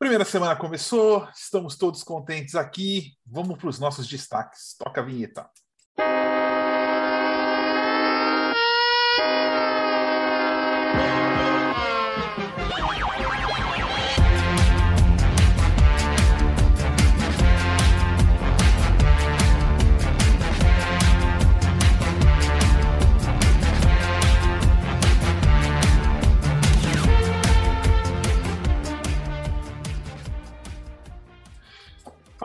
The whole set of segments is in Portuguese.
Primeira semana começou, estamos todos contentes aqui. Vamos para os nossos destaques. Toca a vinheta.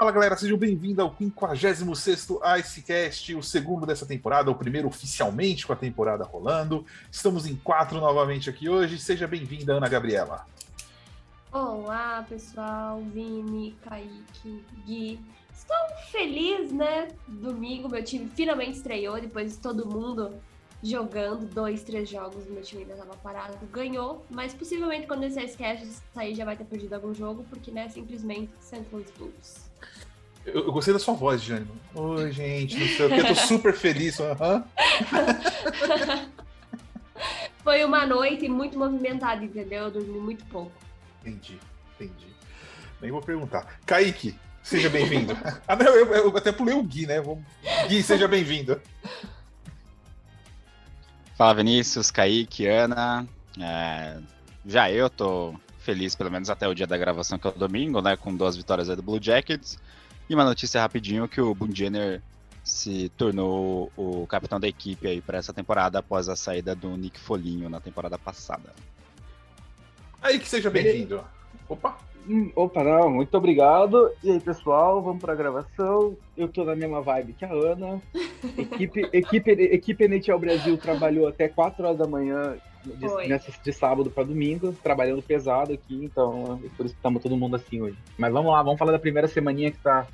Fala galera, sejam bem-vindos ao 56 Icecast, o segundo dessa temporada, o primeiro oficialmente com a temporada rolando. Estamos em quatro novamente aqui hoje. Seja bem-vinda, Ana Gabriela. Olá, pessoal, Vini, Kaique, Gui. Estou feliz, né? Domingo, meu time finalmente estreou depois de todo mundo jogando dois, três jogos, meu time ainda estava parado, ganhou, mas possivelmente quando esse Icecast sair já vai ter perdido algum jogo, porque, né, simplesmente Central Blues. Eu, eu, gostei da sua voz, Jânio. Oi, gente, não sei o que, eu tô super feliz. Uhum. Foi uma noite muito movimentada, entendeu? Eu dormi muito pouco. Entendi, entendi. Nem vou perguntar. Kaique, seja bem-vindo. ah, não, eu, eu, até pulei o Gui, né? Gui, seja bem-vindo. Fala, Vinícius, Kaique, Ana. É, já eu tô feliz, pelo menos até o dia da gravação, que é o domingo, né? Com duas vitórias aí do Blue Jackets. E uma notícia rapidinho que o Bunjener se tornou o capitão da equipe aí para essa temporada após a saída do Nick Folinho na temporada passada. Aí que seja bem-vindo. Opa! Hum, opa, não, muito obrigado. E aí, pessoal, vamos para a gravação. Eu tô na mesma vibe que a Ana. Equipe, equipe, equipe NHL Brasil trabalhou até 4 horas da manhã de, nessa, de sábado para domingo, trabalhando pesado aqui, então é por isso que estamos todo mundo assim hoje. Mas vamos lá, vamos falar da primeira semaninha que tá,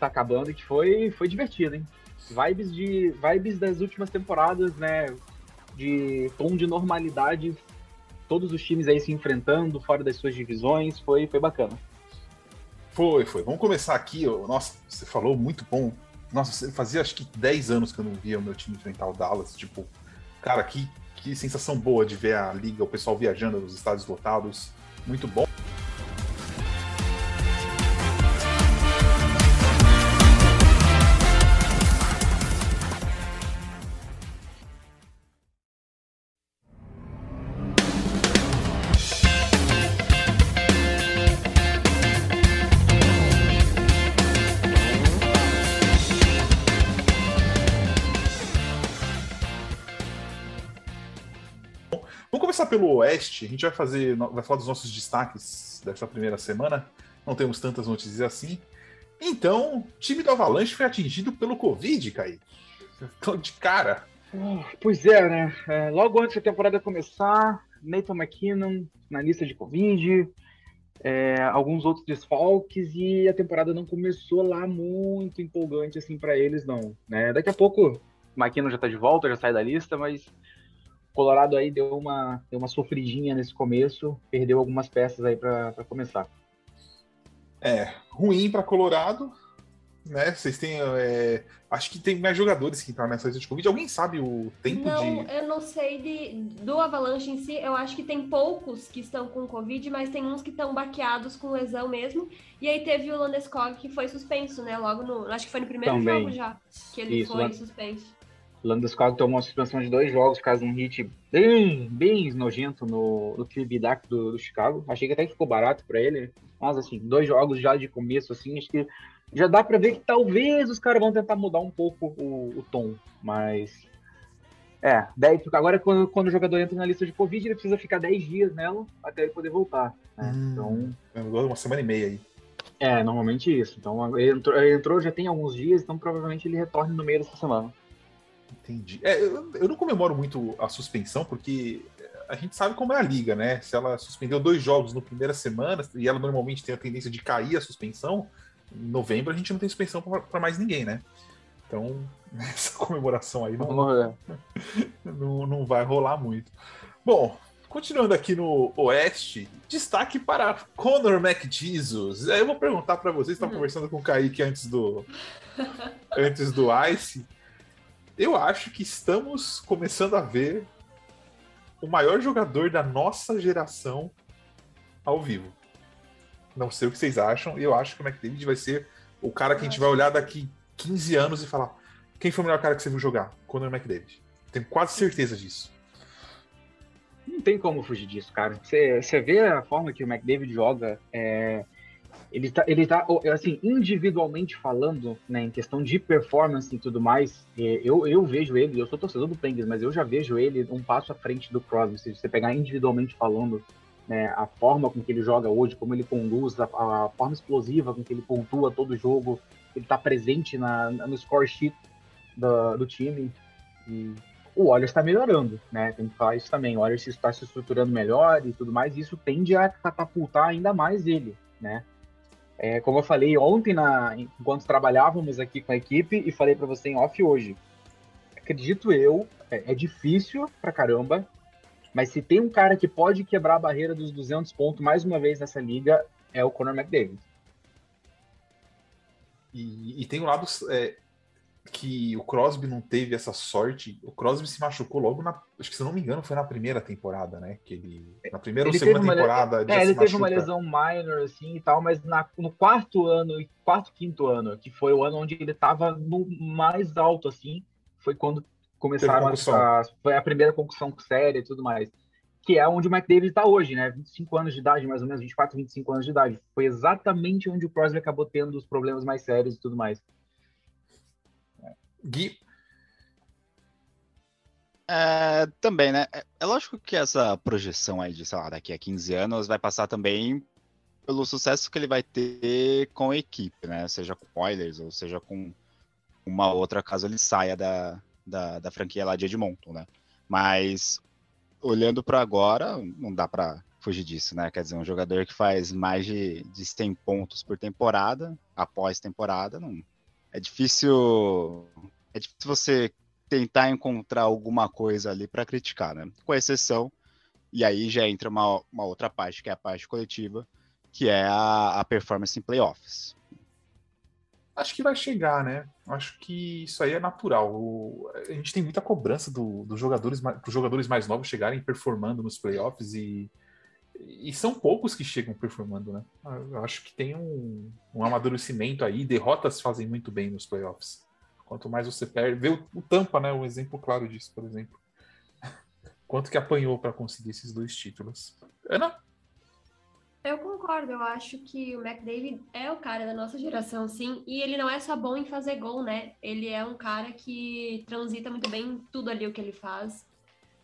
tá acabando e que foi, foi divertido, hein? Vibes, de, vibes das últimas temporadas, né? De tom de normalidade, todos os times aí se enfrentando fora das suas divisões, foi, foi bacana. Foi, foi. Vamos começar aqui. Nossa, você falou muito bom. Nossa, fazia acho que 10 anos que eu não via o meu time enfrentar o Dallas. Tipo, cara, que que sensação boa de ver a liga, o pessoal viajando nos estádios lotados. Muito bom. Pelo Oeste, a gente vai fazer, vai falar dos nossos destaques dessa primeira semana. Não temos tantas notícias assim. Então, time do Avalanche foi atingido pelo Covid. Então, de cara. Ah, pois é, né? É, logo antes da temporada começar, Nathan McKinnon na lista de Covid, é, alguns outros desfalques e a temporada não começou lá muito empolgante assim para eles, não. Né? Daqui a pouco, McKinnon já tá de volta, já sai da lista, mas Colorado aí deu uma, deu uma sofridinha nesse começo, perdeu algumas peças aí para começar. É, ruim para Colorado, né? Vocês têm. É, acho que tem mais jogadores que entraram nessa lista de Covid. Alguém sabe o tempo não, de. Eu não sei de, do Avalanche em si. Eu acho que tem poucos que estão com Covid, mas tem uns que estão baqueados com lesão mesmo. E aí teve o Landeskog que foi suspenso, né? Logo no. Acho que foi no primeiro Também. jogo já que ele Isso, foi suspenso. Landeskog tomou uma suspensão de dois jogos por causa de um hit bem, bem nojento no, no Kirby do, do Chicago. Achei que até ficou barato para ele. Mas, assim, dois jogos já de começo, assim, acho que já dá para ver que talvez os caras vão tentar mudar um pouco o, o tom. Mas, é, 10, agora quando, quando o jogador entra na lista de Covid, ele precisa ficar 10 dias nela até ele poder voltar. Né? Hum, então. Uma semana e meia aí. É, normalmente isso. Então ele entrou, ele entrou, já tem alguns dias, então provavelmente ele retorne no meio dessa semana. Entendi. É, eu, eu, não comemoro muito a suspensão, porque a gente sabe como é a liga, né? Se ela suspendeu dois jogos no primeira semana, e ela normalmente tem a tendência de cair a suspensão, em novembro a gente não tem suspensão para mais ninguém, né? Então, essa comemoração aí não, não, não vai rolar muito. Bom, continuando aqui no Oeste, destaque para Conor McJesus. Eu vou perguntar para vocês, estava uhum. conversando com o Kaique antes do, antes do Ice eu acho que estamos começando a ver o maior jogador da nossa geração ao vivo. Não sei o que vocês acham. Eu acho que o McDavid vai ser o cara que a gente vai olhar daqui 15 anos e falar: quem foi o melhor cara que você viu jogar? Conor McDavid. Tenho quase certeza disso. Não tem como fugir disso, cara. Você, vê a forma que o McDavid joga. É, ele tá, ele tá, assim, individualmente falando, né, em questão de performance e tudo mais, é, eu, eu vejo ele, eu sou torcedor do Penguins, mas eu já vejo ele um passo à frente do Crosby. Se você pegar individualmente falando, né, a forma com que ele joga hoje, como ele conduz, a, a forma explosiva com que ele pontua todo o jogo, ele tá presente na, no score sheet do, do time. E o Oilers está melhorando, né? Tem que falar isso também. O Oilers está se estruturando melhor e tudo mais, e isso tende a catapultar ainda mais ele, né? É, como eu falei ontem, na, enquanto trabalhávamos aqui com a equipe, e falei para você em off hoje, acredito eu, é, é difícil pra caramba, mas se tem um cara que pode quebrar a barreira dos 200 pontos mais uma vez nessa liga, é o Conor McDavid. E, e tem um lado é, que o Crosby não teve essa sorte. O Crosby se machucou logo na. Acho que se não me engano, foi na primeira temporada, né? Que ele. Na primeira ele ou segunda uma, temporada. Ele é, ele teve uma lesão minor, assim e tal, mas na, no quarto ano, quarto, quinto ano, que foi o ano onde ele tava no mais alto, assim, foi quando começaram a, a. Foi a primeira concussão séria e tudo mais. Que é onde o McDavid está hoje, né? 25 anos de idade, mais ou menos, 24, 25 anos de idade. Foi exatamente onde o Crosby acabou tendo os problemas mais sérios e tudo mais. Gui. É, também, né? É, é lógico que essa projeção aí de, sei lá, daqui a 15 anos vai passar também pelo sucesso que ele vai ter com a equipe, né? Seja com Oilers ou seja com uma outra, caso ele saia da, da, da franquia lá de Edmonton, né? Mas olhando para agora, não dá para fugir disso, né? Quer dizer, um jogador que faz mais de, de 100 pontos por temporada, após temporada, não, é difícil é difícil você tentar encontrar alguma coisa ali para criticar, né? Com exceção, e aí já entra uma, uma outra parte, que é a parte coletiva, que é a, a performance em playoffs. Acho que vai chegar, né? Acho que isso aí é natural. O, a gente tem muita cobrança dos do jogadores, dos jogadores mais novos chegarem performando nos playoffs e e são poucos que chegam performando, né? Eu acho que tem um, um amadurecimento aí, derrotas fazem muito bem nos playoffs. Quanto mais você perde, vê o, o Tampa, né? Um exemplo claro disso, por exemplo. Quanto que apanhou para conseguir esses dois títulos? Ana? Eu concordo, eu acho que o McDavid é o cara da nossa geração, sim, e ele não é só bom em fazer gol, né? Ele é um cara que transita muito bem em tudo ali o que ele faz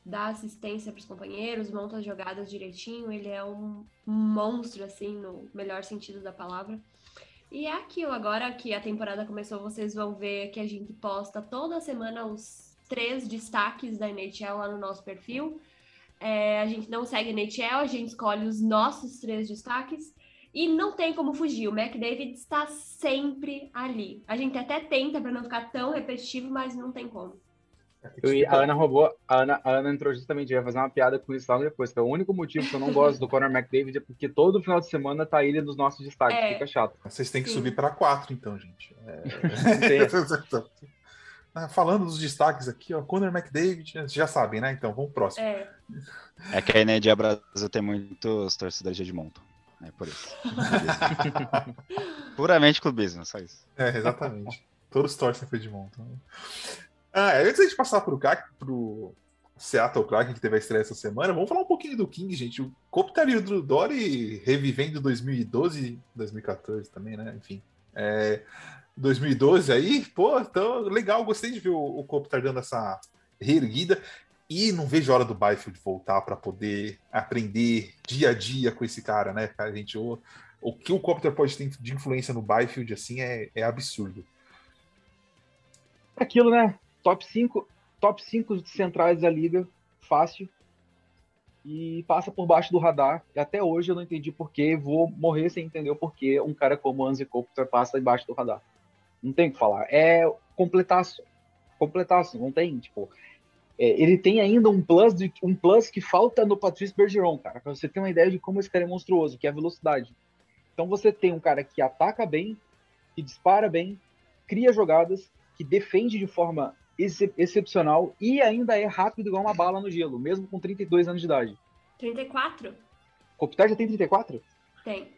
dá assistência para os companheiros, monta as jogadas direitinho. Ele é um monstro, assim, no melhor sentido da palavra. E é aquilo, agora que a temporada começou, vocês vão ver que a gente posta toda semana os três destaques da NHL lá no nosso perfil. É, a gente não segue NHL, a gente escolhe os nossos três destaques. E não tem como fugir, o McDavid está sempre ali. A gente até tenta para não ficar tão repetitivo, mas não tem como. Eu, a Ana roubou, a Ana, a Ana entrou justamente, ia fazer uma piada com isso logo depois, que é o único motivo que eu não gosto do Conor McDavid é porque todo final de semana tá ele nos nossos destaques, é. fica chato. Vocês têm que Sim. subir para quatro, então, gente. É... Ah, falando dos destaques aqui, ó, Conor McDavid, já sabem, né? Então, vamos próximo. É, é que a Energia Brasil tem muitos torcedores de Edmonton. É por isso. Puramente clubismo, só isso. É, exatamente. Todos torcem para Edmonton. Ah, é, antes de passar pro CAC, pro Seattle Kraken, que teve a estreia essa semana, vamos falar um pouquinho do King, gente. O Kopitar e o Dory revivendo 2012 2014 também, né? Enfim. É, 2012 aí, pô, então, legal, gostei de ver o, o Kopitar dando essa reerguida. E não vejo a hora do Byfield voltar para poder aprender dia a dia com esse cara, né, cara? Gente, o, o que o Kopitar pode ter de influência no Byfield, assim, é, é absurdo. Aquilo, né? Top 5 top 5 centrais da liga, fácil. E passa por baixo do radar. E até hoje eu não entendi porquê. Vou morrer sem entender o porquê um cara como Anze Kopitar passa debaixo do radar. Não tem o que falar. É completaço. Completaço. Não tem, tipo... É, ele tem ainda um plus, de, um plus que falta no Patrice Bergeron, cara. Pra você ter uma ideia de como esse cara é monstruoso, que é a velocidade. Então você tem um cara que ataca bem, que dispara bem, cria jogadas, que defende de forma ex excepcional e ainda é rápido igual uma bala no gelo, mesmo com 32 anos de idade. 34? Kopitar já tem 34? Tem.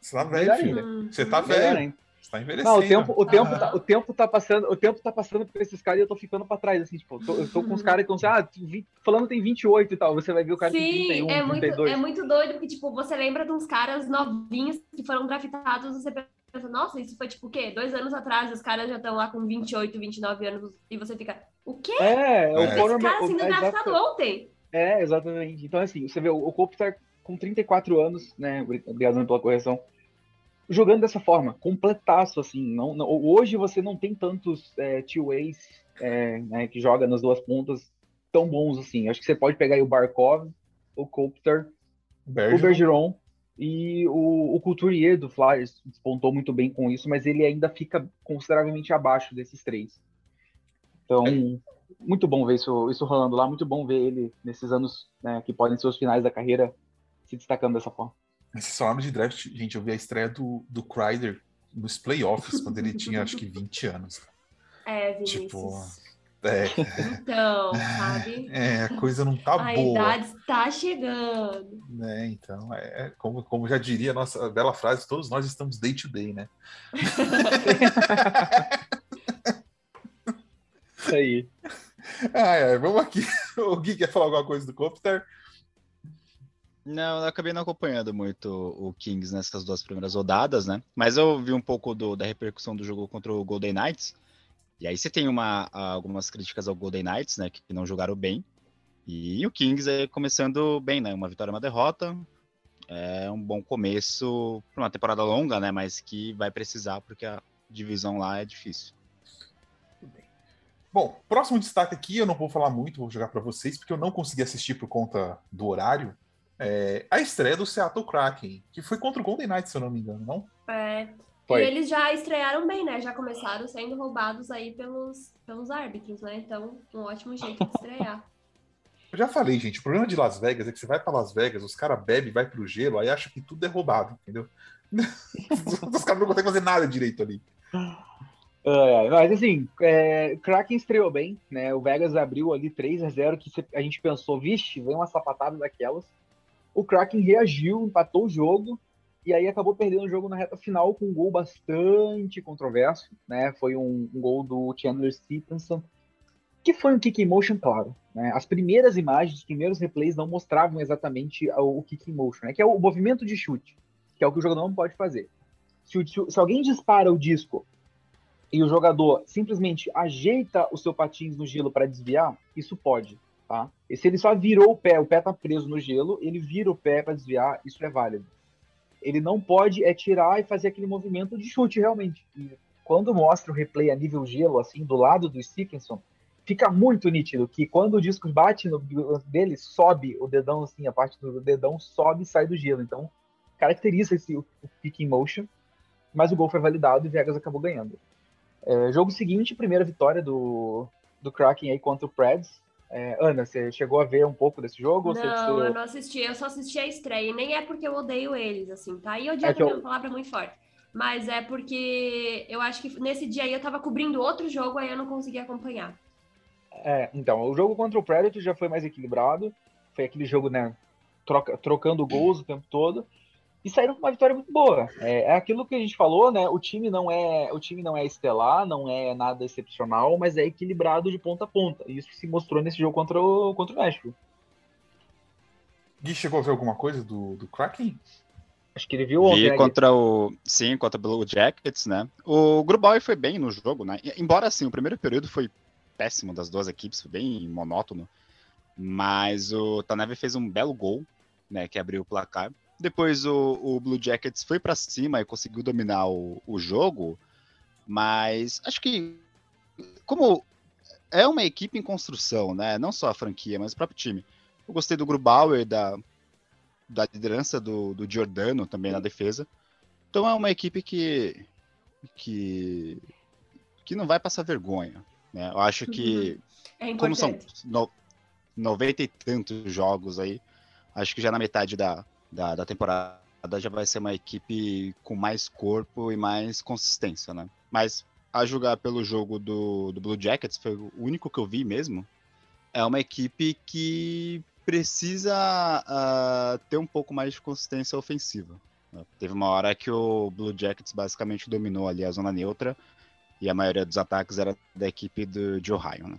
Você tá velho, filho. Você tá velho. Você tá envelhecendo. Não, o tempo, o, tempo tá, o tempo tá passando, o tempo tá passando por esses caras e eu tô ficando pra trás, assim, tipo, eu tô, eu tô com os caras que estão assim, ah, falando tem 28 e tal, você vai ver o cara Sim, tem 31, é muito, 32. é muito doido, porque, tipo, você lembra de uns caras novinhos que foram draftados, você pensa, nossa, isso foi, tipo, o quê? Dois anos atrás, os caras já estão lá com 28, 29 anos, e você fica, o quê? É, o É. Esse Conor- cara sendo o- é, draftado exato- ontem. É, exatamente. Então, assim, você vê, o, o Kopitar com 34 anos, né? Obrigado pela correção. Jogando dessa forma, completaço, assim. Não, não- hoje você não tem tantos é, two-ways é, né, que joga nas duas pontas tão bons assim. Acho que você pode pegar aí o Barkov, o Kopitar, o Bergeron. E o, o Couturier do Flyers despontou muito bem com isso, mas ele ainda fica consideravelmente abaixo desses três. Então, muito bom ver isso, isso rolando lá, muito bom ver ele nesses anos né, que podem ser os finais da carreira se destacando dessa forma. Esses falaram de draft, gente, eu vi a estreia do, do Kreider nos playoffs, quando ele tinha acho que 20 anos. É, Vinícius. Tipo, É, Então, sabe? é, a coisa não tá a boa. idade está chegando. Né? Então, é, é como, como já diria a nossa bela frase, todos nós estamos day to day, né? Isso aí. Ah, é, vamos aqui. O Gui quer falar alguma coisa do Copter? Não, eu acabei não acompanhando muito o Kings nessas duas primeiras rodadas, né? Mas eu vi um pouco do- da repercussão do jogo contra o Golden Knights. E aí você tem uma, algumas críticas ao Golden Knights, né? Que não jogaram bem. E o Kings é começando bem, né? Uma vitória e uma derrota. É um bom começo para uma temporada longa, né? Mas que vai precisar, porque a divisão lá é difícil. Bom, próximo destaque aqui, eu não vou falar muito, vou jogar para vocês, porque eu não consegui assistir por conta do horário. É a estreia do Seattle Kraken, que foi contra o Golden Knights, se eu não me engano, não? É, Foi. E eles já estrearam bem, né? Já começaram sendo roubados aí pelos, pelos árbitros, né? Então, um ótimo jeito de estrear. Eu já falei, gente, o problema de Las Vegas é que você vai para Las Vegas, os caras bebem, vai pro gelo, aí acha que tudo é roubado, entendeu? os caras não conseguem fazer nada direito ali. É, mas assim, é, Kraken estreou bem, né? O Vegas abriu ali 3 a 0 que a gente pensou, vixe, vem uma sapatada daquelas. O Kraken reagiu, empatou o jogo e aí acabou perdendo o jogo na reta final com um gol bastante controverso, né? Foi um, um gol do Chandler Stephenson, que foi um kick in motion, claro. Né? As primeiras imagens, os primeiros replays não mostravam exatamente o, kick in motion, né? Que é o movimento de chute, que é o que o jogador não pode fazer. Se o- se alguém dispara o disco e o jogador simplesmente ajeita o seu patins no gelo para desviar, isso pode, tá? E se ele só virou o pé, o pé tá preso no gelo, ele vira o pé para desviar, isso é válido. Ele não pode é tirar e fazer aquele movimento de chute realmente. E quando mostra o replay a nível gelo, assim, do lado do Stephenson, fica muito nítido que quando o disco bate no dele, sobe o dedão, assim, a parte do dedão sobe e sai do gelo. Então, caracteriza esse pick in motion, mas o gol foi validado e Vegas acabou ganhando. É, jogo seguinte, primeira vitória do, do Kraken aí contra o Preds. É, Ana, você chegou a ver um pouco desse jogo? Não, eu não assisti, eu só assisti a estreia. E nem é porque eu odeio eles, assim, tá? E odiar É também é eu- uma palavra muito forte. Mas é porque eu acho que nesse dia aí eu tava cobrindo outro jogo, aí eu não consegui acompanhar. É, então, o jogo contra o Predator já foi mais equilibrado. Foi aquele jogo, né? troca- trocando gols o tempo todo. E saíram com uma vitória muito boa. É, é aquilo que a gente falou, né? O time não é, o time não é estelar, não é nada excepcional, mas é equilibrado de ponta a ponta. E isso se mostrou nesse jogo contra o, contra o Nashville. Gui chegou a ver alguma coisa do, do Kraken? Acho que ele viu ontem. Vi né, contra o. Sim, contra o Blue Jackets, né? O Grubauer foi bem no jogo, né? Embora assim, o primeiro período foi péssimo das duas equipes, foi bem monótono. Mas o Tanev fez um belo gol, né? Que abriu o placar. Depois o, o Blue Jackets foi para cima e conseguiu dominar o, o jogo. Mas acho que como é uma equipe em construção, né? Não só a franquia, mas o próprio time. Eu gostei do Grubauer, da, da liderança do, do Giordano também na defesa. Então é uma equipe que, que, que não vai passar vergonha. Né? Eu acho que, É como são no, 90 e tantos jogos aí, acho que já na metade da, da, da temporada já vai ser uma equipe com mais corpo e mais consistência, né? Mas a julgar pelo jogo do, do Blue Jackets, foi o único que eu vi mesmo, é uma equipe que precisa ah, ter um pouco mais de consistência ofensiva. Teve uma hora que o Blue Jackets basicamente dominou ali a zona neutra e a maioria dos ataques era da equipe do, de Ohio, né?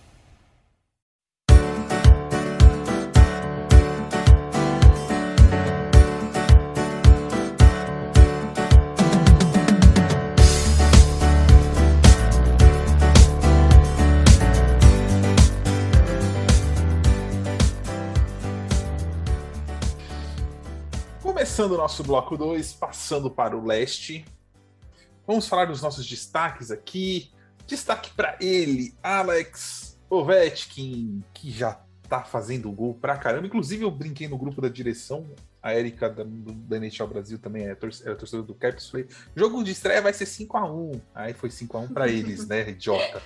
Começando o nosso bloco 2, passando para o leste. Vamos falar dos nossos destaques aqui. Destaque para ele, Alex Ovechkin, que já tá fazendo gol pra caramba. Inclusive, eu brinquei no grupo da direção. A Erika da, da NHL Brasil também é, tor é torcedora do Caps. Falei, jogo de estreia vai ser 5x1. Aí foi 5x1 para eles, né, idiota.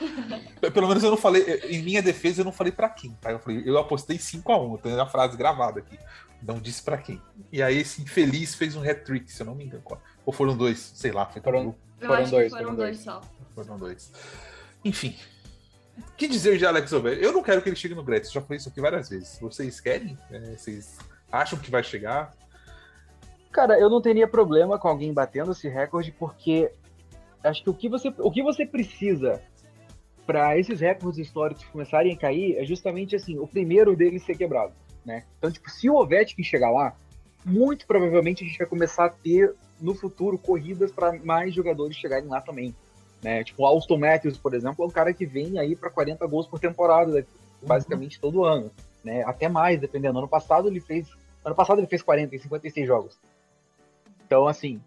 Pelo menos eu não falei, em minha defesa, eu não falei para quem, tá? Eu, falei, eu apostei 5x1. Eu tenho a frase gravada aqui. Não disse para quem. E aí esse infeliz fez um hat-trick, se eu não me engano. Ou foram dois, sei lá. Foi foram, eu foram dois, foram, foram dois, dois só. Foram dois. Enfim. que dizer de Alex Ovechkin? Eu não quero que ele chegue no Gretz. Já falei isso aqui várias vezes. Vocês querem? É, vocês acham que vai chegar? Cara, eu não teria problema com alguém batendo esse recorde, porque acho que o que você, o que você precisa para esses recordes históricos começarem a cair é justamente assim, o primeiro deles ser quebrado né? Então, tipo, se o Ovechkin chegar lá, muito provavelmente a gente vai começar a ter no futuro corridas para mais jogadores chegarem lá também. Né? Tipo, o Austin Matthews, por exemplo, é um cara que vem aí para 40 gols por temporada, né? basicamente uhum. todo ano, né? Até mais, dependendo. Ano passado ele fez, ano passado ele fez 40 em 56 jogos. Então, assim,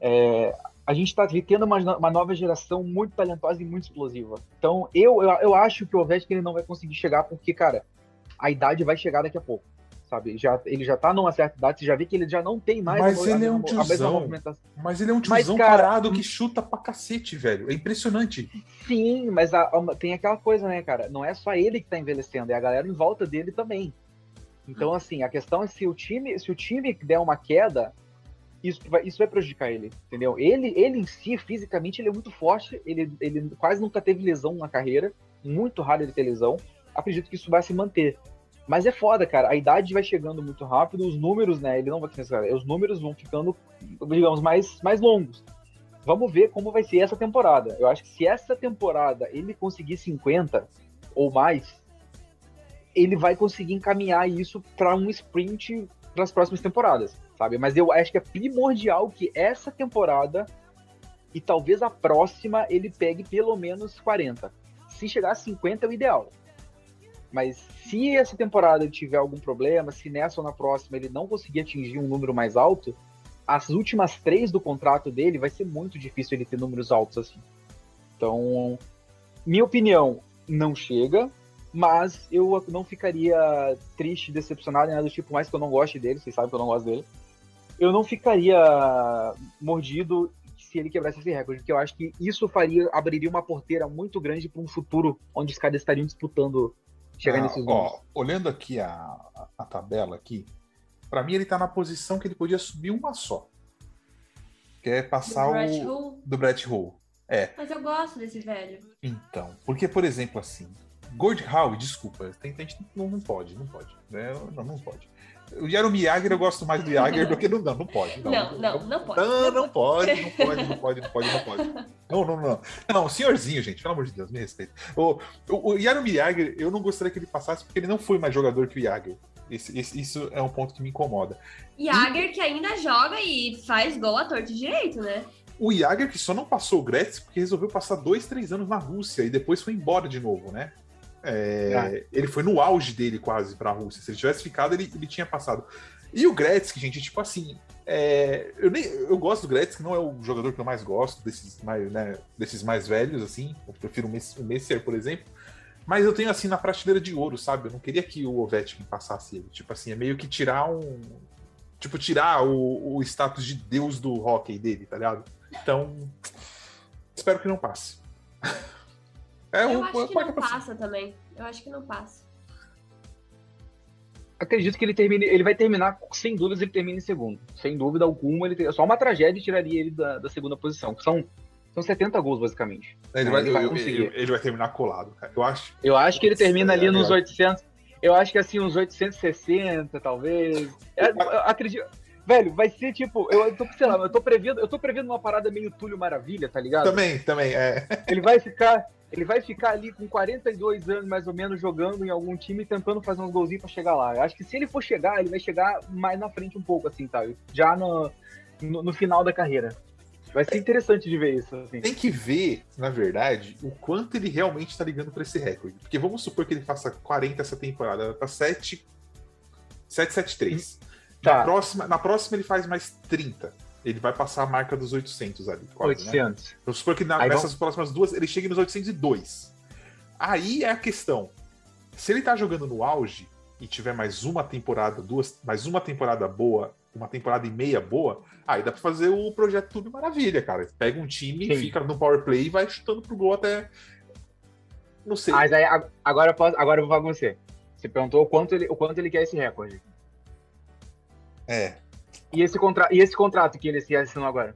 é, a gente está tendo uma, uma, nova geração muito talentosa e muito explosiva. Então, eu, eu, eu acho que o Ovechkin ele não vai conseguir chegar porque, cara, a idade vai chegar daqui a pouco. Sabe? Já, ele já tá numa certa idade, você já vê que ele já não tem mais mas a, ele é um tiozão, Mas ele é um tiozão mas, cara, parado que chuta pra cacete, velho. É impressionante. Sim, mas a, a, tem aquela coisa, né, cara? Não é só ele que tá envelhecendo, é a galera em volta dele também. Então, assim, a questão é se o time, se o time der uma queda, isso vai, isso vai prejudicar ele, entendeu? Ele, ele em si, fisicamente, ele é muito forte, ele, ele quase nunca teve lesão na carreira, muito raro ele ter lesão. Acredito que isso vai se manter. Mas é foda, cara. A idade vai chegando muito rápido, os números, né? Ele não vai crescer, os números vão ficando, digamos, mais, mais longos. Vamos ver como vai ser essa temporada. Eu acho que se essa temporada ele conseguir 50 ou mais, ele vai conseguir encaminhar isso para um sprint para as próximas temporadas, sabe? Mas eu acho que é primordial que essa temporada e talvez a próxima ele pegue pelo menos 40. Se chegar a 50 é o ideal. Mas se essa temporada tiver algum problema, se nessa ou na próxima ele não conseguir atingir um número mais alto, as últimas três do contrato dele vai ser muito difícil ele ter números altos assim. Então, minha opinião, não chega, mas eu não ficaria triste, decepcionado, nada do tipo, mais que eu não goste dele, vocês sabem que eu não gosto dele. Eu não ficaria mordido se ele quebrasse esse recorde, porque eu acho que isso faria abriria uma porteira muito grande para um futuro onde os caras estariam disputando chegar ah, nesses ó, Olhando aqui a, a, tabela aqui, para mim ele tá na posição que ele podia subir uma só. Que é passar do Brett o Hull? do Brett Hull. É. Mas eu gosto desse velho. Então, porque por exemplo assim, Gord Howe, desculpa, tem, tem, não, não pode, não pode. Né? Não, não pode. O Jeremy Jagger eu gosto mais do Jagger do que do. Não, não pode. Não, não, não, não pode. Não, não pode, não pode, não pode, não pode, não pode. Não, não, não. Não, senhorzinho, gente, pelo amor de Deus, me respeita. O, o, o eu não gostaria que ele passasse porque ele não foi mais jogador que o. Esse, esse, isso é um ponto que me incomoda. Jagger e... que ainda joga e faz gol a torto direito, né? O Jagger que só não passou o Gretz porque resolveu passar dois, três anos na Rússia e depois foi embora de novo, né? É, ah. Ele foi no auge dele quase para a Rússia. Se ele tivesse ficado, ele, ele tinha passado. E o Gretzky, gente, tipo assim, é, eu, nem, eu gosto do Gretzky, não é o jogador que eu mais gosto, desses mais, né, desses mais velhos, assim. Eu prefiro o Messier, por exemplo. Mas eu tenho, assim, na prateleira de ouro, sabe? Eu não queria que o Ovechkin passasse ele. Tipo assim, é meio que tirar um... Tipo, tirar o, o status de deus do hockey dele, tá ligado? Então, espero que não passe. É Eu um acho que não passa também. Eu acho que não passa. Acredito que ele termine, ele vai terminar, sem dúvidas, ele termina em segundo. Sem dúvida alguma, ele tem, só uma tragédia tiraria ele da, da segunda posição. que São, são 70 gols, basicamente. Ele, É, vai, ele vai eu- conseguir. ele- ele vai terminar colado, cara. Eu acho. Eu acho que ele termina ali é, nos é. 800. Eu acho que assim, uns 860, talvez. É, acredito. Velho, vai ser tipo, eu, eu tô, sei lá, eu tô prevendo, eu tô prevendo uma parada meio Túlio Maravilha, tá ligado? Também, também, é. Ele vai ficar, ele vai ficar ali com 42 anos mais ou menos jogando em algum time tentando fazer uns golzinhos pra chegar lá. Eu acho que se ele for chegar, ele vai chegar mais na frente um pouco assim, tá? Já no, no, no final da carreira. Vai ser interessante de ver isso, assim. Tem que ver, na verdade, o quanto ele realmente tá ligando pra esse recorde. Porque vamos supor que ele faça 40 essa temporada, tá 7. 773. Tá. Na, próxima, na próxima ele faz mais 30. Ele vai passar a marca dos 800 ali. Quase, né? 800. Vamos supor que na- nessas próximas duas ele chegue nos 802. Aí é a questão. Se ele tá jogando no auge e tiver mais uma temporada, duas, mais uma temporada boa, uma temporada e meia boa, aí dá pra fazer o projeto Tudo Maravilha, cara. Pega um time, Sim. fica no power play e vai chutando pro gol até. Não sei. Mas aí, ag- agora, eu posso, agora eu vou falar com você. Você perguntou o quanto ele, o quanto ele quer esse recorde. É. E esse, contra, e esse contrato que ele se assinou agora?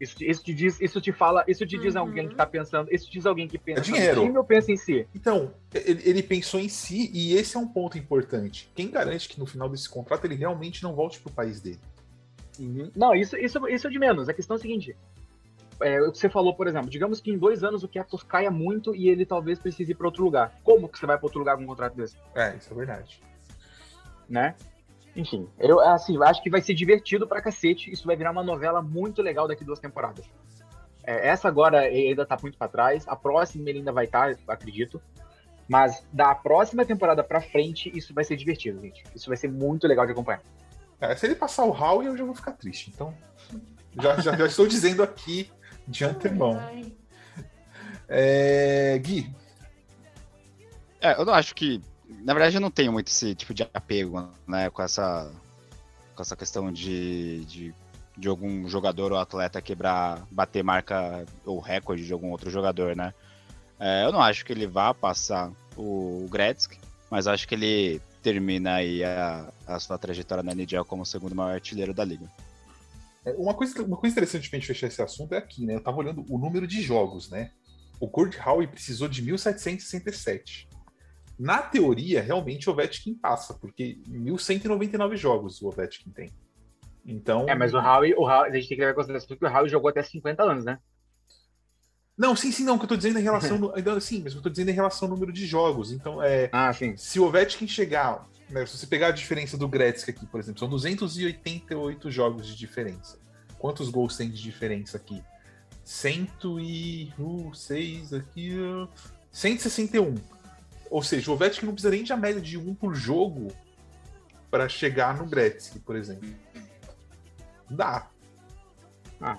Isso, te- isso te diz, isso te fala, isso te diz Uhum. alguém que tá pensando, isso diz alguém que pensa É dinheiro. no time ou pensa em si? Então, ele, ele pensou em si e esse é um ponto importante. Quem garante que no final desse contrato ele realmente não volte pro país dele? Não, isso, isso, isso é de menos. A questão é a seguinte. É, o que você falou, por exemplo, digamos que em dois anos o Keptos caia muito e ele talvez precise ir para outro lugar. Como que você vai para outro lugar com um contrato desse? É, isso é verdade. Né? Enfim, eu assim, acho que vai ser divertido pra cacete. Isso vai virar uma novela muito legal daqui duas temporadas. É, essa agora ainda tá muito pra trás. A próxima ele ainda vai estar, acredito. Mas da próxima temporada pra frente, isso vai ser divertido, gente. Isso vai ser muito legal de acompanhar. É, se ele passar o Howie, eu já vou ficar triste. Então, já, já, já estou dizendo aqui de antemão. É, Gui, É, eu não acho que. Na verdade, eu não tenho muito esse tipo de apego, né, com essa, com essa questão de, de, de algum jogador ou atleta quebrar, bater marca ou recorde de algum outro jogador, né? É, eu não acho que ele vá passar o Gretzky, mas acho que ele termina aí a, a sua trajetória na NHL como o segundo maior artilheiro da liga. é, uma coisa, uma coisa interessante pra gente fechar esse assunto é aqui, né? Eu tava olhando o número de jogos, né? O Kurt Howe precisou de 1767. Na teoria, realmente o Ovechkin passa, porque 1199 jogos o Ovechkin tem. Então. É, mas o Howie, o Howie, a gente tem que levar em consideração que o Howie jogou até 50 anos, né? Não, sim, sim, não. O que eu tô dizendo em relação. no- Sim, mas o que eu tô dizendo em relação ao número de jogos. Então, é. Ah, sim. Se o Ovechkin chegar, né, se você pegar a diferença do Gretzky aqui, por exemplo, são 288 jogos de diferença. Quantos gols tem de diferença aqui? 106 aqui, ó, 161. Ou seja, o Ovechkin não precisa nem de a média de um por jogo para chegar no Gretzky, por exemplo. Dá. Ah.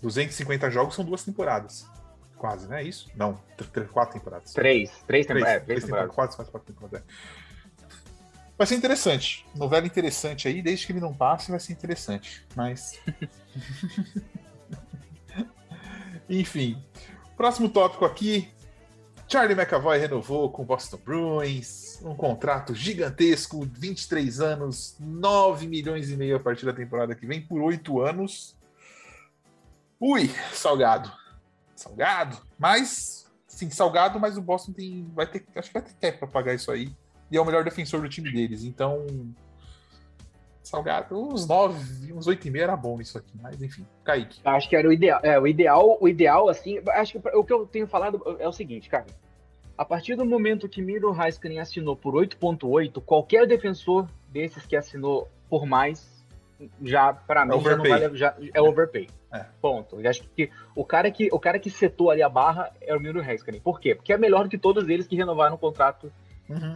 250 jogos são duas temporadas. Quase, não é isso? Não, tr- tr- quatro temporadas. Três. Três, Três, é, três três temporadas. temporadas, quatro, quatro, quatro temporadas. é. Vai ser interessante. Novela interessante aí, desde que ele não passe, vai ser interessante. Mas. Enfim. Próximo tópico aqui. Charlie McAvoy renovou com o Boston Bruins. Um contrato gigantesco, 23 anos, 9 milhões e meio a partir da temporada que vem, por 8 anos. Ui, salgado. Salgado. Mas, sim, salgado, mas o Boston tem, vai ter, acho que vai ter cap pra pagar isso aí. E é o melhor defensor do time deles. Então, salgado, uns 9, uns 8,5 era bom nisso aqui. Mas, enfim, Kaique. Acho que era o ideal. É, o ideal, o ideal, assim, acho que o que eu tenho falado é o seguinte, cara. A partir do momento que Miro Heiskanen assinou por 8.8, qualquer defensor desses que assinou por mais, já, pra mim, já não vale, já, é overpay. É. Ponto. Eu acho que o cara que, o cara que setou ali a barra é o Miro Heiskanen. Por quê? Porque é melhor do que todos eles que renovaram o contrato.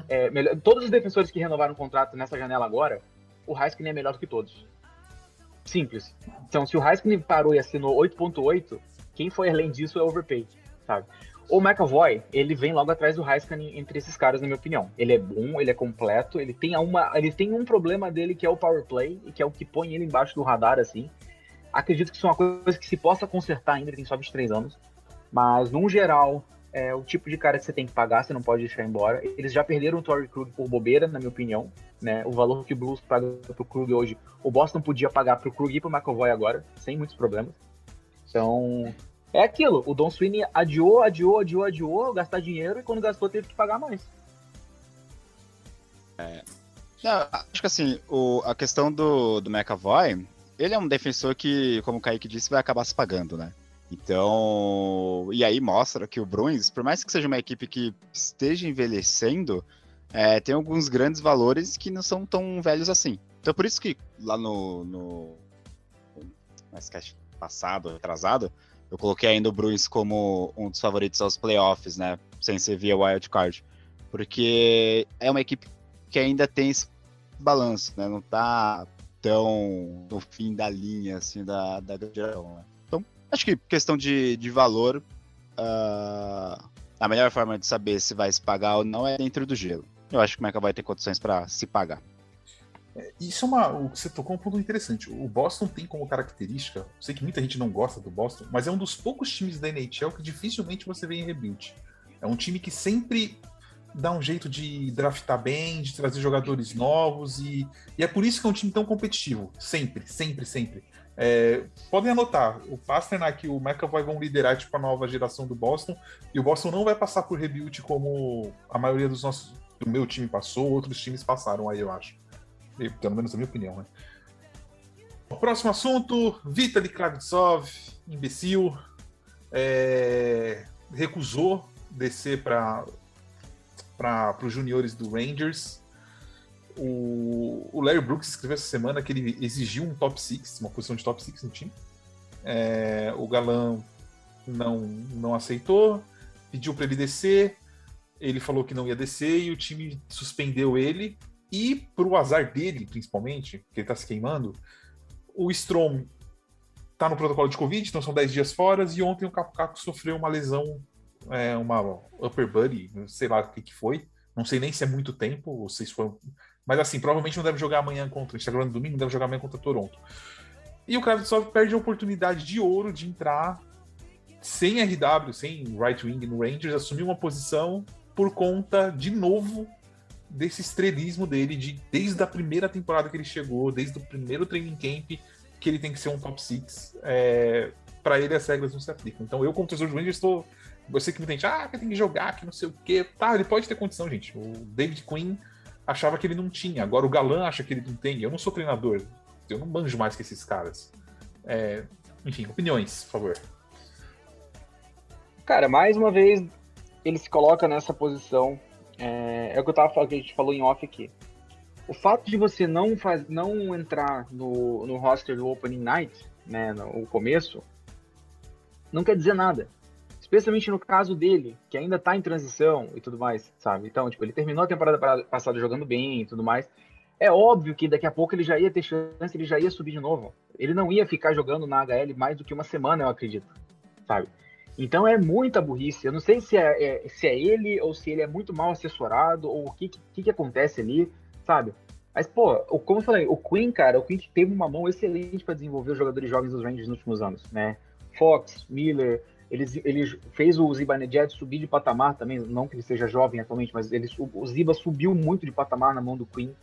É, melhor, todos os defensores que renovaram o contrato nessa janela agora, o Heiskanen é melhor do que todos. Simples. Então, se o Heiskanen parou e assinou 8.8, quem foi além disso é overpay, sabe? O McAvoy, ele vem logo atrás do Heiskanen entre esses caras, na minha opinião. Ele é bom, ele é completo, ele tem, uma, ele tem um problema dele que é o power play, e que é o que põe ele embaixo do radar, assim. Acredito que isso é uma coisa que se possa consertar ainda, ele tem só 23 anos. Mas, num geral, é o tipo de cara que você tem que pagar, você não pode deixar embora. Eles já perderam o Torrey Krug por bobeira, na minha opinião. Né? O valor que o Blues paga pro Krug hoje, o Boston podia pagar pro Krug e pro McAvoy agora, sem muitos problemas. Então, é aquilo. O Don Sweeney adiou, adiou, adiou, adiou, gastar dinheiro e quando gastou teve que pagar mais. É, não, acho que assim, o, a questão do, do McAvoy, ele é um defensor que, como o Kaique disse, vai acabar se pagando, né? Então, e aí mostra que o Bruins, por mais que seja uma equipe que esteja envelhecendo, é, tem alguns grandes valores que não são tão velhos assim. Então, por isso que lá no, no, no passado, atrasado, eu coloquei ainda o Bruins como um dos favoritos aos playoffs, né? Sem ser via wild card. Porque é uma equipe que ainda tem esse balanço, né? Não tá tão no fim da linha, assim, da, da geração, né? Acho que questão de, de valor, uh, a melhor forma de saber se vai se pagar ou não é dentro do gelo. Eu acho que o Mecha vai ter condições para se pagar. É, isso é uma. O que você tocou é um ponto interessante. O Boston tem como característica, sei que muita gente não gosta do Boston, mas é um dos poucos times da NHL que dificilmente você vê em rebuild. É um time que sempre dá um jeito de draftar bem, de trazer jogadores novos, e, e é por isso que é um time tão competitivo. Sempre, sempre, sempre. É, podem anotar, o Pasternak e o McAvoy vão liderar tipo, a nova geração do Boston, e o Boston não vai passar por rebuild como a maioria dos nossos, do meu time passou, outros times passaram aí, eu acho. Pelo menos a minha opinião, né? O próximo assunto, Vitaly Kravtsov, imbecil, é, recusou descer para os juniores do Rangers o, o Larry Brooks escreveu essa semana que ele exigiu um top 6, uma posição de top 6 no time. É, o Galã não, não aceitou, pediu para ele descer, ele falou que não ia descer e o time suspendeu ele. E pro azar dele, principalmente, que ele tá se queimando, o Strom tá no protocolo de Covid, então são 10 dias fora, e ontem o Capo Caco sofreu uma lesão, é, uma upper body, sei lá o que, que foi. Não sei nem se é muito tempo, ou se foi mas assim, provavelmente não deve jogar amanhã contra. Está jogando domingo, não deve jogar amanhã contra Toronto. E o Kravtsov perde a oportunidade de ouro de entrar sem RW, sem right wing no Rangers, assumir uma posição por conta, de novo, desse estrelismo dele, de, desde a primeira temporada que ele chegou, desde o primeiro training camp, que ele tem que ser um top 6. É, para ele as regras não se aplicam. Então eu, como torcedor do Rangers, estou. Você que me tem, ah, que tem que jogar, que não sei o quê. Tá, ele pode ter condição, gente. O David Quinn achava que ele não tinha. Agora o Galã acha que ele não tem. Eu não sou treinador. Eu não manjo mais que esses caras. É, enfim, opiniões, por favor. Cara, mais uma vez ele se coloca nessa posição. É, é o que eu tava falando, que a gente falou em off aqui. O fato de você não, faz, não entrar no, no roster do Opening Night, né, no começo, não quer dizer nada. Especialmente no caso dele, que ainda tá em transição e tudo mais, sabe? Então, tipo, ele terminou a temporada passada jogando bem e tudo mais. É óbvio que daqui a pouco ele já ia ter chance, ele já ia subir de novo. Ele não ia ficar jogando na HL mais do que uma semana, eu acredito, sabe? Então é muita burrice. Eu não sei se é, é se é ele ou se ele é muito mal assessorado ou o que, que, que acontece ali, sabe? Mas, pô, como eu falei, o Queen, cara, o Queen teve uma mão excelente para desenvolver os jogadores jovens dos Rangers nos últimos anos, né? Fox, Miller, ele, ele fez o Zibanejad subir de patamar também, não que ele seja jovem atualmente, mas ele, o Ziba subiu muito de patamar na mão do Queen.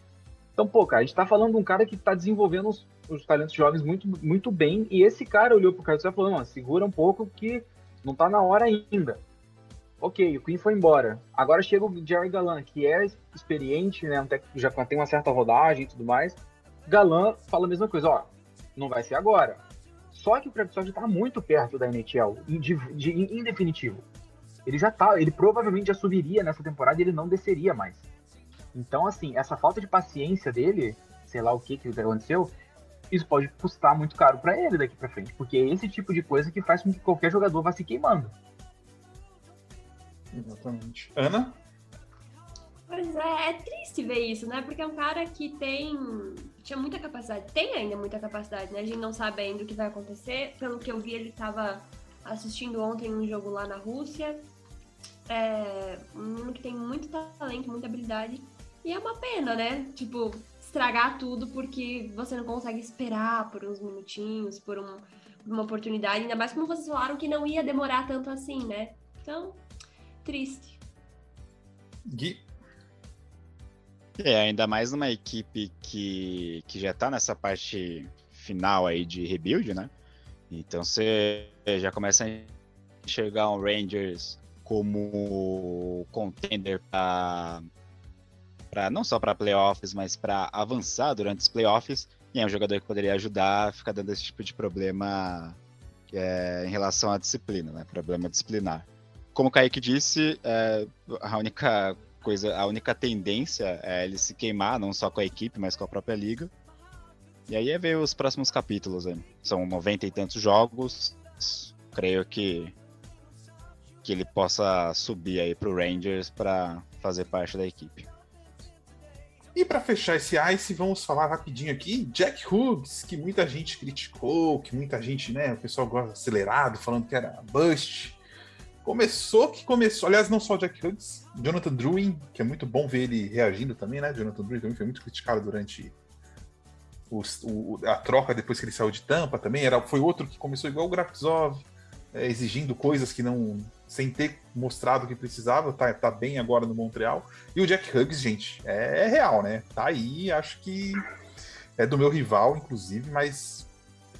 Então, pô, cara, a gente tá falando de um cara que tá desenvolvendo os, os talentos jovens muito, muito bem, e esse cara olhou pro cara e falou, não, segura um pouco que não tá na hora ainda. Ok, o Queen foi embora. Agora chega o Jerry Galan, que é experiente, né, já tem uma certa rodagem e tudo mais. Galan fala a mesma coisa, ó, não vai ser agora, só que o Kravtsov está muito perto da NHL, de, de, em definitivo. Ele já tá, ele provavelmente já subiria nessa temporada e ele não desceria mais. Então, assim, essa falta de paciência dele, sei lá o que que aconteceu, isso pode custar muito caro para ele daqui para frente, porque é esse tipo de coisa que faz com que qualquer jogador vá se queimando. Exatamente. Ana? Pois é, é triste ver isso, né? Porque é um cara que tem. Tinha muita capacidade, tem ainda muita capacidade, né? A gente não sabe ainda o que vai acontecer. Pelo que eu vi, ele estava assistindo ontem um jogo lá na Rússia. É um menino que tem muito talento, muita habilidade. E é uma pena, né? Tipo, estragar tudo porque você não consegue esperar por uns minutinhos, por, um, por uma oportunidade. Ainda mais como vocês falaram que não ia demorar tanto assim, né? Então, triste. Gui. É, ainda mais numa equipe que, que já tá nessa parte final aí de rebuild, né? Então você já começa a enxergar um Rangers como contender para não só para playoffs, mas para avançar durante os playoffs. E é um jogador que poderia ajudar a ficar dando esse tipo de problema é, em relação à disciplina, né? Problema disciplinar. Como o Kaique disse, é, a única coisa, a única tendência é ele se queimar, não só com a equipe, mas com a própria liga. E aí é ver os próximos capítulos. Hein? São 90 e tantos jogos. Creio que que ele possa subir aí pro Rangers para fazer parte da equipe. E para fechar esse Ice, vamos falar rapidinho aqui, Jack Hughes, que muita gente criticou, que muita gente, né, o pessoal gosta acelerado, falando que era bust. Começou que começou, aliás, não só o Jack Hughes, Jonathan Druin, que é muito bom ver ele reagindo também, né? Jonathan Druin também foi muito criticado durante os, o, a troca depois que ele saiu de Tampa também. Era, foi outro que começou igual o Grafzov, é, exigindo coisas que não sem ter mostrado que precisava, tá, tá bem agora no Montreal. E o Jack Hughes, gente, é, é real, né? Tá aí, acho que é do meu rival, inclusive, mas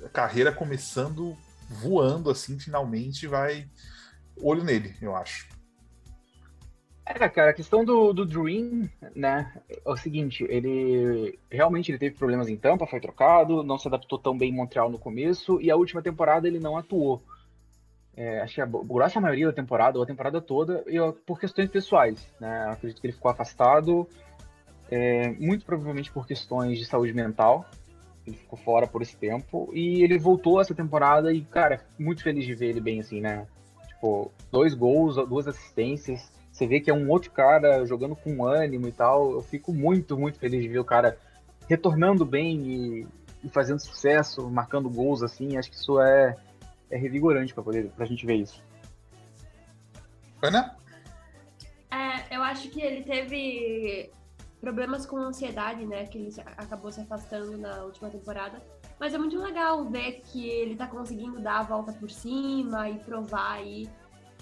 a carreira começando voando assim, finalmente vai olho nele, eu acho. É, cara, a questão do, do Dream, né, é o seguinte, ele realmente ele teve problemas em Tampa, foi trocado, não se adaptou tão bem em Montreal no começo, e a última temporada ele não atuou é, acho que a grossa maioria da temporada, ou a temporada toda, eu, por questões pessoais. Né? Acredito que ele ficou afastado, é, muito provavelmente por questões de saúde mental. Ele ficou fora por esse tempo. E ele voltou essa temporada e, cara, muito feliz de ver ele bem assim, né? Tipo, dois gols, duas assistências. Você vê que é um outro cara jogando com ânimo e tal. Eu fico muito, muito feliz de ver o cara retornando bem e, e fazendo sucesso, marcando gols assim. Acho que isso é é revigorante para poder pra gente ver isso. Ana? É, eu acho que ele teve problemas com ansiedade, né? Que ele acabou se afastando na última temporada. Mas é muito legal ver que ele tá conseguindo dar a volta por cima e provar aí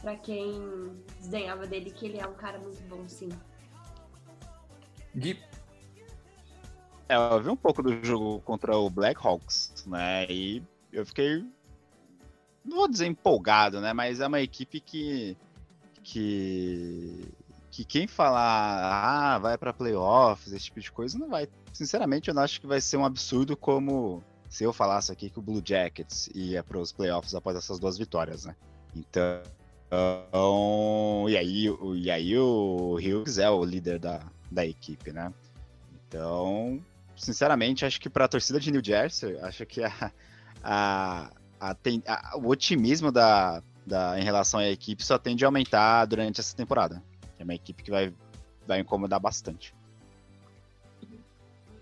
para quem desdenhava dele que ele é um cara muito bom, sim. Gui? É, eu vi um pouco do jogo contra o Blackhawks, né? E eu fiquei não vou dizer empolgado, né? Mas é uma equipe que. que. que quem falar, ah, vai para playoffs, esse tipo de coisa, não vai. Sinceramente, eu não acho que vai ser um absurdo como se eu falasse aqui que o Blue Jackets ia para os playoffs após essas duas vitórias, né? Então. e, aí, e aí o Hughes é o líder da, da equipe, né? Então, sinceramente, acho que para a torcida de New Jersey, acho que a, a, a, a, o otimismo da, da, em relação à equipe só tende a aumentar durante essa temporada. É uma equipe que vai, vai incomodar bastante.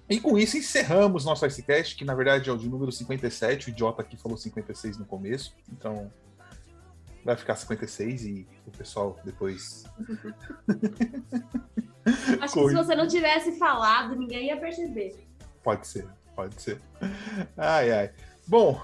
E com isso encerramos nosso Icecast, que na verdade é o de número 57. O idiota aqui falou 56 no começo, então vai ficar 56 e o pessoal depois. Acho que se você não tivesse falado, ninguém ia perceber. Pode ser, pode ser. Ai, ai. Bom,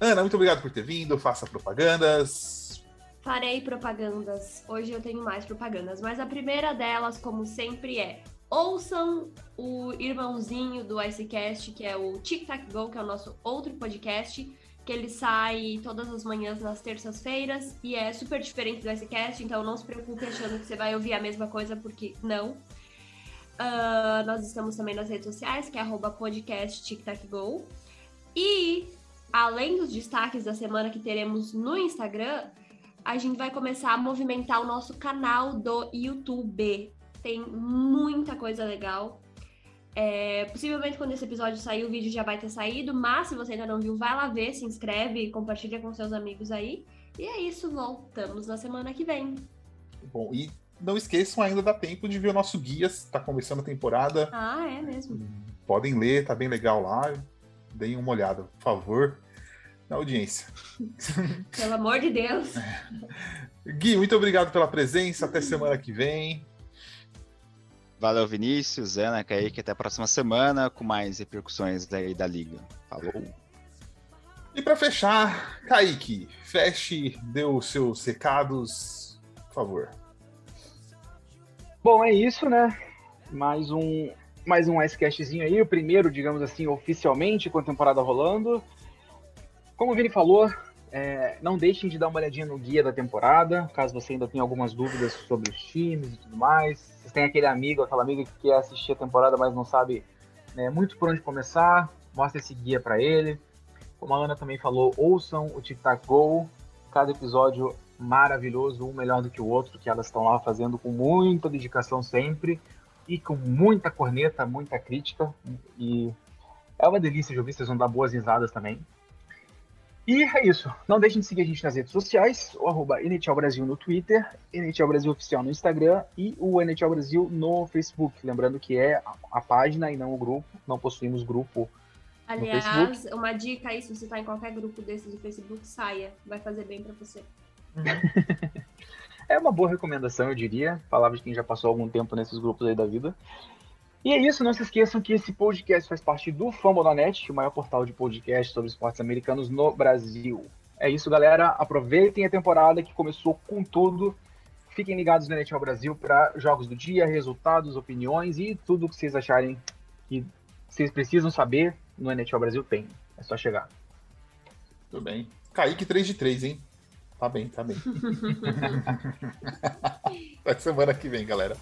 Ana, muito obrigado por ter vindo. Faça propagandas. Farei propagandas. Hoje eu tenho mais propagandas, mas a primeira delas, como sempre, é ouçam o irmãozinho do Icecast, que é o Tic Tac Go, que é o nosso outro podcast, que ele sai todas as manhãs nas terças-feiras e é super diferente do Icecast, então não se preocupe achando que você vai ouvir a mesma coisa, porque não. Uh, nós estamos também nas redes sociais, que é arroba podcast Go. E além dos destaques da semana que teremos no Instagram, a gente vai começar a movimentar o nosso canal do YouTube. Tem muita coisa legal. É, possivelmente quando esse episódio sair, o vídeo já vai ter saído, mas se você ainda não viu, vai lá ver, se inscreve, compartilha com seus amigos aí. E é isso, voltamos na semana que vem. Bom, e não esqueçam ainda dá tempo de ver o nosso guia, está começando a temporada. Ah, é mesmo. Podem ler, tá bem legal lá. Deem uma olhada, por favor na audiência. Pelo amor de Deus. Gui, muito obrigado pela presença. Até semana que vem. Valeu, Vinícius, Ana, Kaique. Até a próxima semana com mais repercussões daí da Liga. Falou. E para fechar, Kaique, feche, dê os seus recados, por favor. Bom, é isso, né? Mais um, mais um Icecastzinho aí, o primeiro, digamos assim, oficialmente com a temporada rolando. Como o Vini falou, é, não deixem de dar uma olhadinha no guia da temporada, caso você ainda tenha algumas dúvidas sobre os times e tudo mais. Vocês têm aquele amigo, aquela amiga que quer assistir a temporada, mas não sabe né, muito por onde começar, mostra esse guia para ele. Como a Ana também falou, ouçam o Tic Tac Go, cada episódio maravilhoso, um melhor do que o outro, que elas estão lá fazendo com muita dedicação sempre e com muita corneta, muita crítica. E é uma delícia de ouvir, vocês vão dar boas risadas também. E é isso. Não deixem de seguir a gente nas redes sociais, o arroba NHL Brasil no Twitter, NHL Brasil Oficial no Instagram e o NHL Brasil no Facebook. Lembrando que é a página e não o grupo. Não possuímos grupo. Aliás, uma dica aí, se você está em qualquer grupo desses do Facebook, saia. Vai fazer bem para você. É uma boa recomendação, eu diria. Palavra de quem já passou algum tempo nesses grupos aí da vida. E é isso, não se esqueçam que esse podcast faz parte do Fambonanet, o maior portal de podcast sobre esportes americanos no Brasil. É isso, galera. Aproveitem a temporada que começou com tudo. Fiquem ligados no NHL Brasil para jogos do dia, resultados, opiniões e tudo que vocês acharem que vocês precisam saber no NHL Brasil tem. É só chegar. Tudo bem. Kaique 3 de 3, hein? Tá bem, tá bem. Até semana que vem, galera.